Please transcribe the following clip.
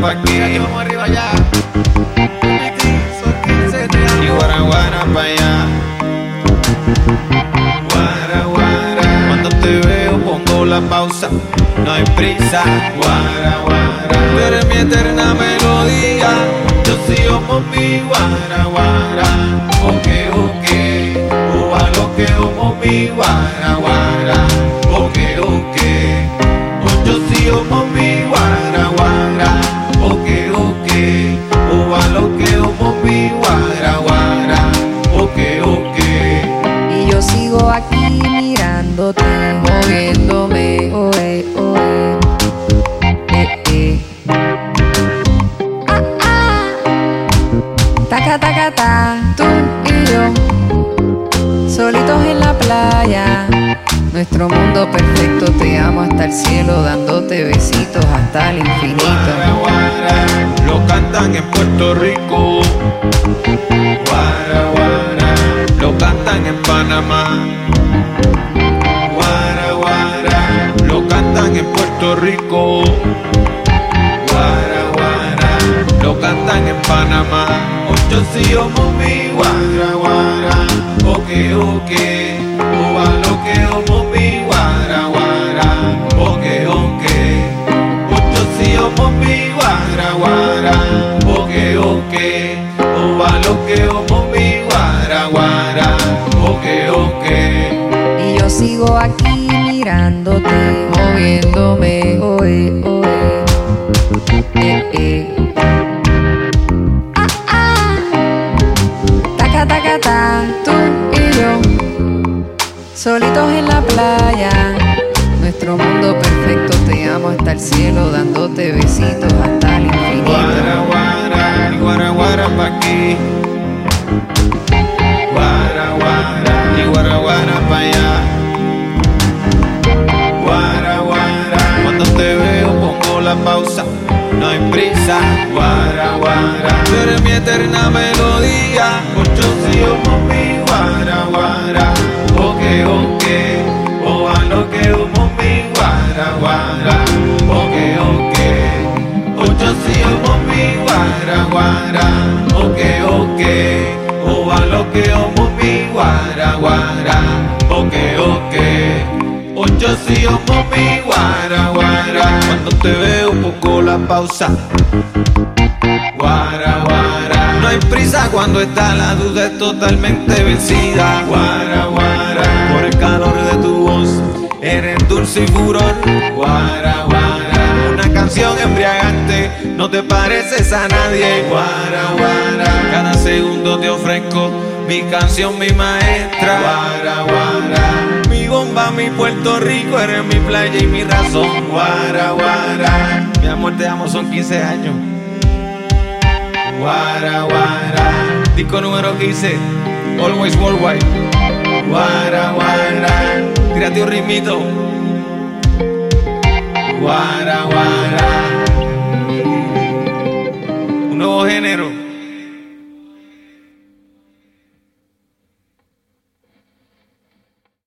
pa' aquí. Vamos arriba ya. Y guara guara pa' allá. Guara guara. Cuando te veo pongo la pausa. No hay prisa. Guara guara. Tú eres mi eterna melodía. Yo sigo con mi guara guara. Ok, ok. Uva lo que como mi guara guara. Ok, Como mi guara guara. Ok, ok. Y yo sigo aquí mirándote, moviéndome, oe, oe, eh, eh. Ah, ah. Taca, taca, ta, tú y yo, solitos en la playa. Nuestro mundo perfecto, te amo hasta el cielo, dándote besitos hasta el infinito. Lo cantan en Puerto Rico. Panamá. Ocho sí, omo mi guara, guara. Ok, ok, oba lo que omo mi guara, guara. Ok, ok. Ocho sí, omo mi guara, guara. Ok, ok, oba lo que omo mi guara, guara. Ok, ok. Y yo sigo aquí mirándote, moviéndome, oe, oe, hasta el cielo, dándote besitos hasta el infinito. Guara, guara, guara, guara pa' aquí. Guara, guara, guara, guara pa' allá. Guara, guara, cuando te veo pongo la pausa. No hay prisa, guara, guara. Tú eres mi eterna melodía. Omo mi guara, guara. Ok, ok. Oa lo que omo mi guara, guara. Ok, ok. Ocho sí, omo mi guara, guara. Cuando te veo pongo la pausa. Guara, guara. No hay prisa cuando está la duda es totalmente vencida. Guara, guara. Por el calor de tu voz, eres dulce y furor. No te pareces a nadie. Guara, guara. Cada segundo te ofrezco mi canción, mi maestra. Guara, guara. Mi bomba, mi Puerto Rico, eres mi playa y mi razón. Guara, guara. Mi amor, te amo, son 15 años. Guara, guara. Disco número 15. Always worldwide. Guara, guara. Tírate un ritmito. Guara, guara nuevo género.